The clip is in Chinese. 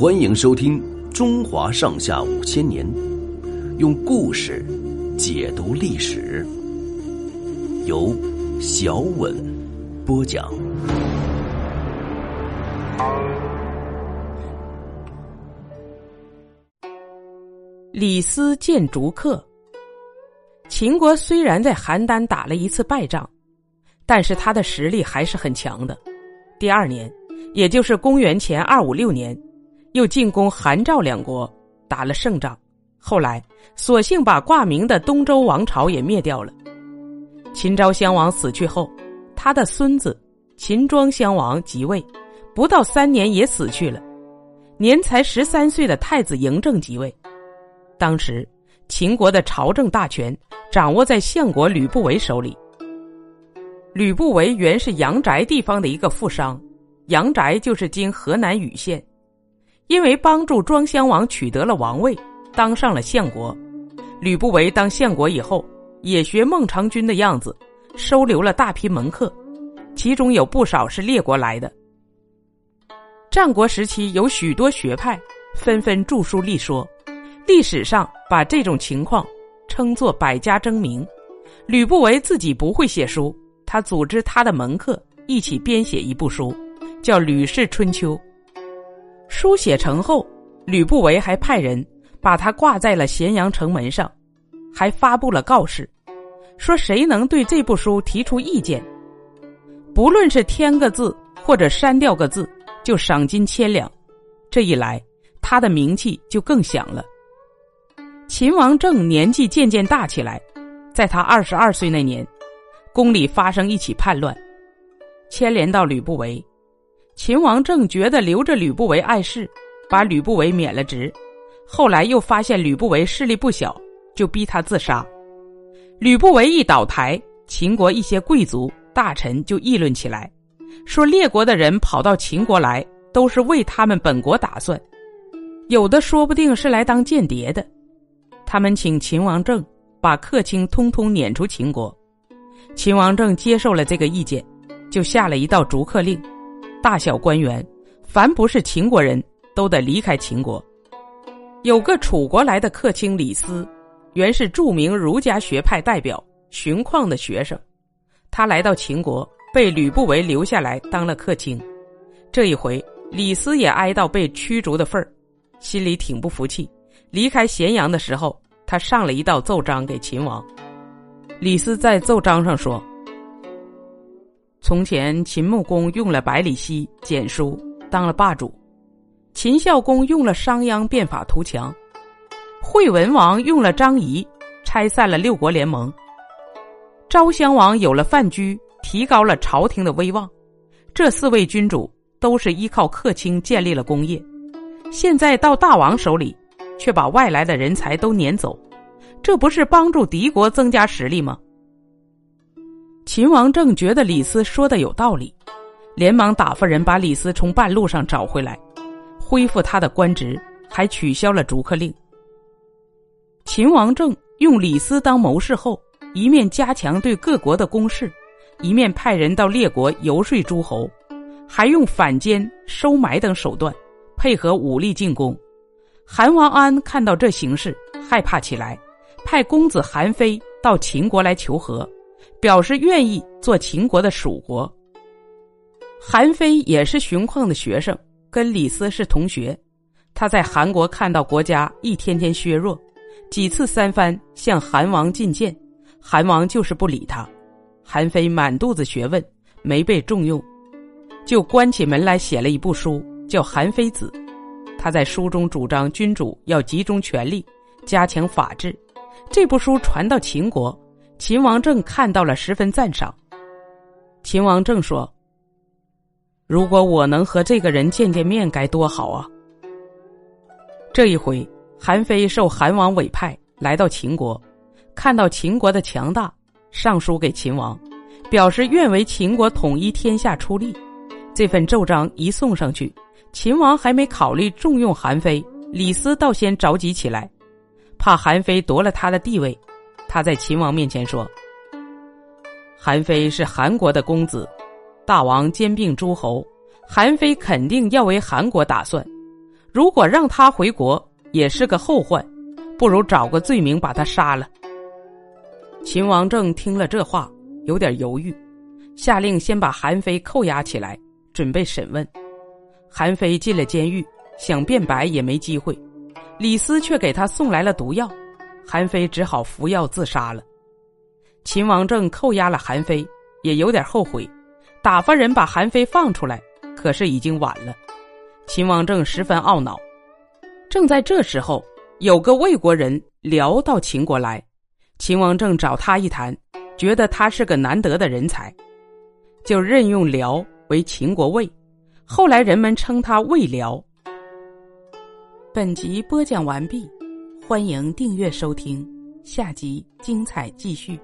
欢迎收听《中华上下五千年》，用故事解读历史，由小稳播讲。李斯见逐客。秦国虽然在邯郸打了一次败仗，但是他的实力还是很强的。第二年，也就是公元前二五六年，又进攻韩赵两国，打了胜仗。后来，索性把挂名的东周王朝也灭掉了。秦昭襄王死去后，他的孙子秦庄襄王即位，不到三年也死去了。年才十三岁的太子嬴政即位。当时，秦国的朝政大权掌握在相国吕不韦手里。吕不韦原是阳翟地方的一个富商，阳翟就是今河南禹县。因为帮助庄襄王取得了王位，当上了相国。吕不韦当相国以后，也学孟尝君的样子，收留了大批门客，其中有不少是列国来的。战国时期有许多学派，纷纷著书立说。历史上把这种情况称作“百家争鸣”。吕不韦自己不会写书，他组织他的门客一起编写一部书，叫《吕氏春秋》。书写成后，吕不韦还派人把它挂在了咸阳城门上，还发布了告示，说谁能对这部书提出意见，不论是添个字或者删掉个字，就赏金千两。这一来，他的名气就更响了。秦王政年纪渐渐大起来，在他二十二岁那年，宫里发生一起叛乱，牵连到吕不韦。秦王政觉得留着吕不韦碍事，把吕不韦免了职。后来又发现吕不韦势力不小，就逼他自杀。吕不韦一倒台，秦国一些贵族大臣就议论起来，说列国的人跑到秦国来，都是为他们本国打算，有的说不定是来当间谍的。他们请秦王政把客卿通通撵出秦国，秦王政接受了这个意见，就下了一道逐客令，大小官员凡不是秦国人都得离开秦国。有个楚国来的客卿李斯，原是著名儒家学派代表荀况的学生，他来到秦国，被吕不韦留下来当了客卿。这一回，李斯也挨到被驱逐的份儿，心里挺不服气。离开咸阳的时候，他上了一道奏章给秦王。李斯在奏章上说：“从前秦穆公用了百里奚简书当了霸主，秦孝公用了商鞅变法图强，惠文王用了张仪拆散了六国联盟，昭襄王有了范雎提高了朝廷的威望。这四位君主都是依靠客卿建立了功业，现在到大王手里。”却把外来的人才都撵走，这不是帮助敌国增加实力吗？秦王政觉得李斯说的有道理，连忙打发人把李斯从半路上找回来，恢复他的官职，还取消了逐客令。秦王政用李斯当谋士后，一面加强对各国的攻势，一面派人到列国游说诸侯，还用反间、收买等手段配合武力进攻。韩王安看到这形势，害怕起来，派公子韩非到秦国来求和，表示愿意做秦国的属国。韩非也是荀况的学生，跟李斯是同学。他在韩国看到国家一天天削弱，几次三番向韩王进谏，韩王就是不理他。韩非满肚子学问，没被重用，就关起门来写了一部书，叫《韩非子》。他在书中主张君主要集中权力，加强法治。这部书传到秦国，秦王政看到了，十分赞赏。秦王政说：“如果我能和这个人见见面，该多好啊！”这一回，韩非受韩王委派来到秦国，看到秦国的强大，上书给秦王，表示愿为秦国统一天下出力。这份奏章一送上去。秦王还没考虑重用韩非，李斯倒先着急起来，怕韩非夺了他的地位。他在秦王面前说：“韩非是韩国的公子，大王兼并诸侯，韩非肯定要为韩国打算。如果让他回国，也是个后患，不如找个罪名把他杀了。秦王政听了这话，有点犹豫，下令先把韩非扣押起来，准备审问。韩非进了监狱，想辩白也没机会，李斯却给他送来了毒药，韩非只好服药自杀了。秦王政扣押了韩非，也有点后悔，打发人把韩非放出来，可是已经晚了。秦王政十分懊恼。正在这时候，有个魏国人辽到秦国来，秦王政找他一谈，觉得他是个难得的人才，就任用辽为秦国尉。后来人们称他魏辽。本集播讲完毕，欢迎订阅收听，下集精彩继续。